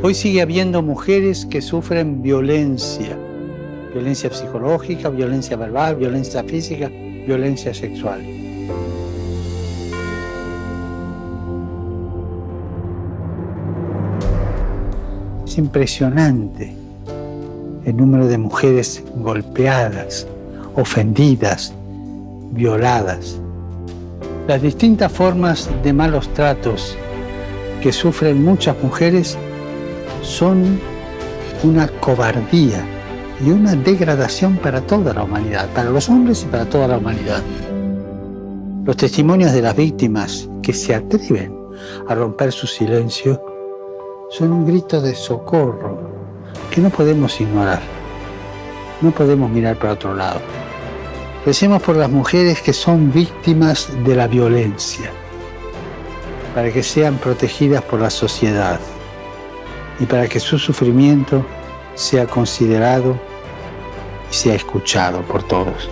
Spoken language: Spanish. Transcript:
Hoy sigue habiendo mujeres que sufren violencia, violencia psicológica, violencia verbal, violencia física, violencia sexual. Es impresionante el número de mujeres golpeadas, ofendidas, violadas. Las distintas formas de malos tratos que sufren muchas mujeres son una cobardía y una degradación para toda la humanidad, para los hombres y para toda la humanidad. Los testimonios de las víctimas que se atreven a romper su silencio son un grito de socorro que no podemos ignorar. No podemos mirar para otro lado. Recemos por las mujeres que son víctimas de la violencia, para que sean protegidas por la sociedad y para que su sufrimiento sea considerado y sea escuchado por todos.